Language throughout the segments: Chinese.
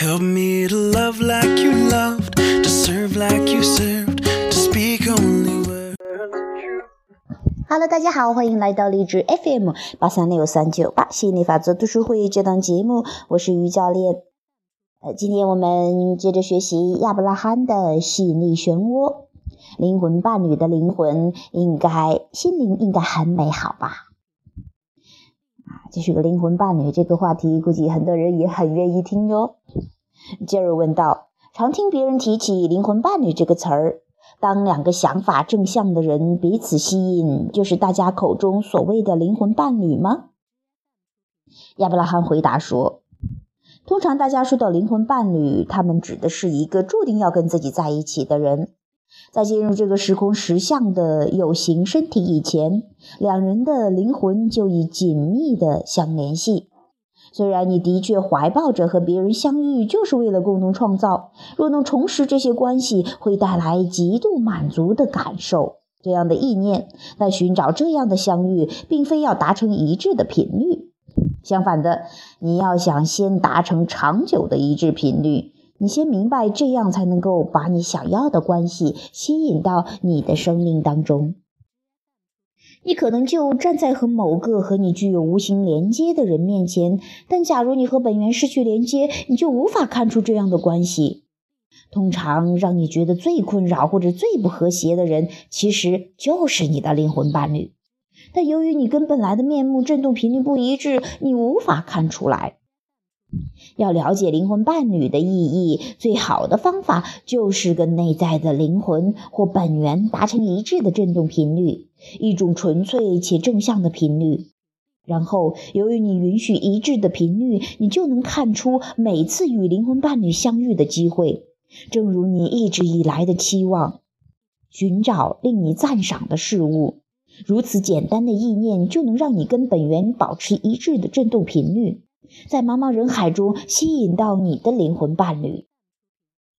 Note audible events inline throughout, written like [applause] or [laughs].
Help me to love like you loved, to serve like you served, to speak only words. Hello，大家好，欢迎来到励志 FM 八三六三九八吸引力法则读书会这档节目，我是于教练。呃，今天我们接着学习亚伯拉罕的吸引力漩涡。灵魂伴侣的灵魂应该心灵应该很美好吧？啊，这是个灵魂伴侣这个话题，估计很多人也很愿意听哟。杰尔问道：“常听别人提起灵魂伴侣这个词儿，当两个想法正向的人彼此吸引，就是大家口中所谓的灵魂伴侣吗？”亚伯拉罕回答说。通常大家说到灵魂伴侣，他们指的是一个注定要跟自己在一起的人，在进入这个时空实相的有形身体以前，两人的灵魂就已紧密的相联系。虽然你的确怀抱着和别人相遇就是为了共同创造，若能重拾这些关系，会带来极度满足的感受。这样的意念，但寻找这样的相遇，并非要达成一致的频率。相反的，你要想先达成长久的一致频率，你先明白这样才能够把你想要的关系吸引到你的生命当中。你可能就站在和某个和你具有无形连接的人面前，但假如你和本源失去连接，你就无法看出这样的关系。通常让你觉得最困扰或者最不和谐的人，其实就是你的灵魂伴侣。但由于你跟本来的面目振动频率不一致，你无法看出来。要了解灵魂伴侣的意义，最好的方法就是跟内在的灵魂或本源达成一致的振动频率，一种纯粹且正向的频率。然后，由于你允许一致的频率，你就能看出每次与灵魂伴侣相遇的机会，正如你一直以来的期望，寻找令你赞赏的事物。如此简单的意念就能让你跟本源保持一致的振动频率，在茫茫人海中吸引到你的灵魂伴侣。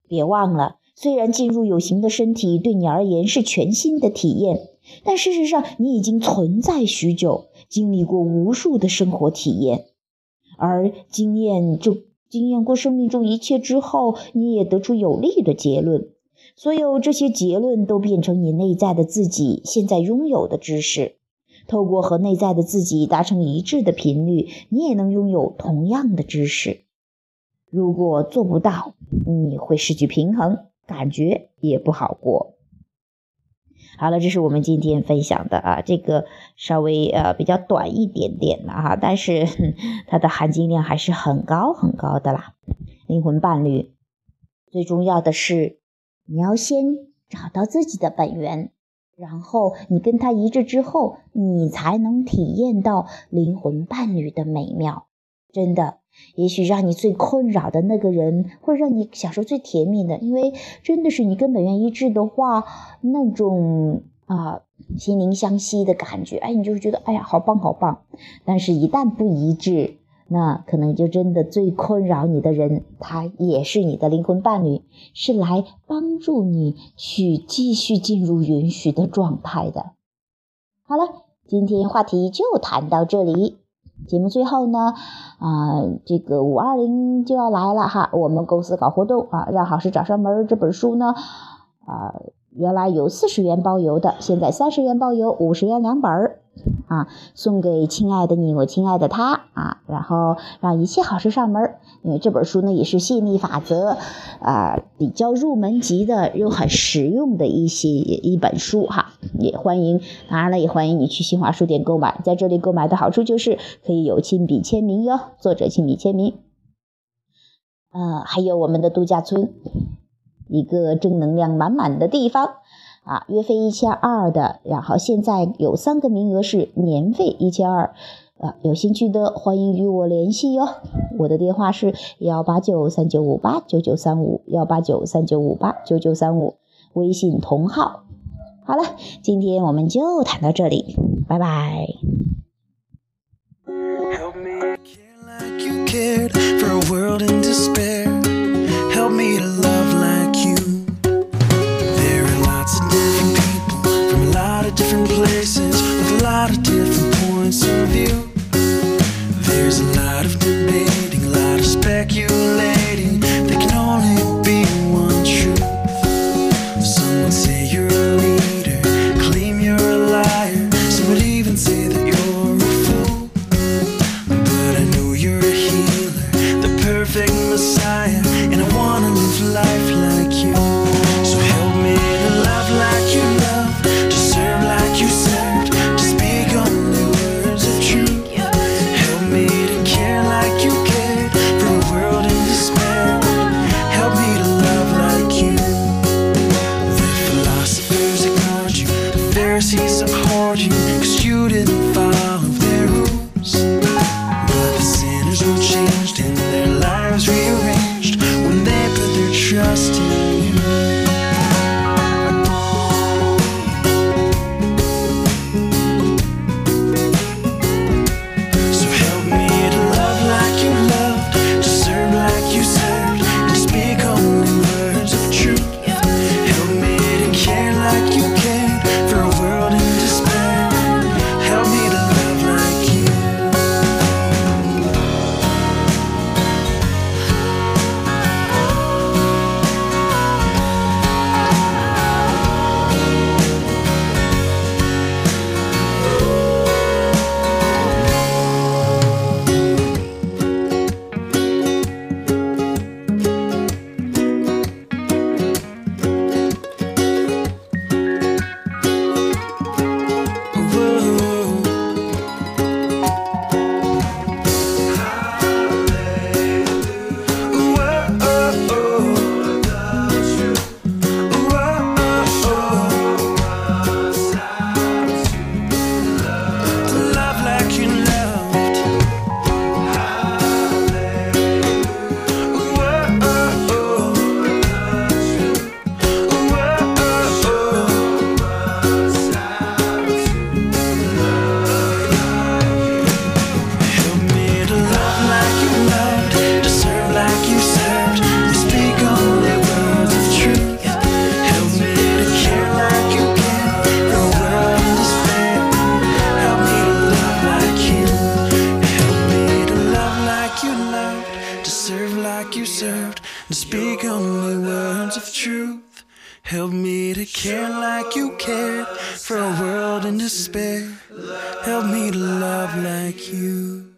别忘了，虽然进入有形的身体对你而言是全新的体验，但事实上你已经存在许久，经历过无数的生活体验，而经验就经验过生命中一切之后，你也得出有力的结论。所有这些结论都变成你内在的自己现在拥有的知识。透过和内在的自己达成一致的频率，你也能拥有同样的知识。如果做不到，你会失去平衡，感觉也不好过。好了，这是我们今天分享的啊，这个稍微呃比较短一点点的哈，但是 [laughs] 它的含金量还是很高很高的啦。灵魂伴侣最重要的是。你要先找到自己的本源，然后你跟他一致之后，你才能体验到灵魂伴侣的美妙。真的，也许让你最困扰的那个人，会让你享受最甜蜜的，因为真的是你跟本源一致的话，那种啊心灵相吸的感觉，哎，你就会觉得哎呀，好棒好棒。但是，一旦不一致，那可能就真的最困扰你的人，他也是你的灵魂伴侣，是来帮助你去继续进入允许的状态的。好了，今天话题就谈到这里。节目最后呢，啊，这个五二零就要来了哈，我们公司搞活动啊，让好事找上门这本书呢，啊，原来有四十元包邮的，现在三十元包邮，五十元两本儿。啊，送给亲爱的你，我亲爱的他啊，然后让一切好事上门。因为这本书呢，也是吸引力法则啊，比较入门级的又很实用的一些一本书哈。也欢迎，当然了，也欢迎你去新华书店购买。在这里购买的好处就是可以有亲笔签名哟，作者亲笔签名。呃，还有我们的度假村，一个正能量满满的地方。啊，月费一千二的，然后现在有三个名额是年费一千二，啊，有兴趣的欢迎与我联系哟。我的电话是幺八九三九五八九九三五幺八九三九五八九九三五，微信同号。好了，今天我们就谈到这里，拜拜。There's a serve like you served and speak only words of truth. Help me to care like you cared for a world in despair. Help me to love like you.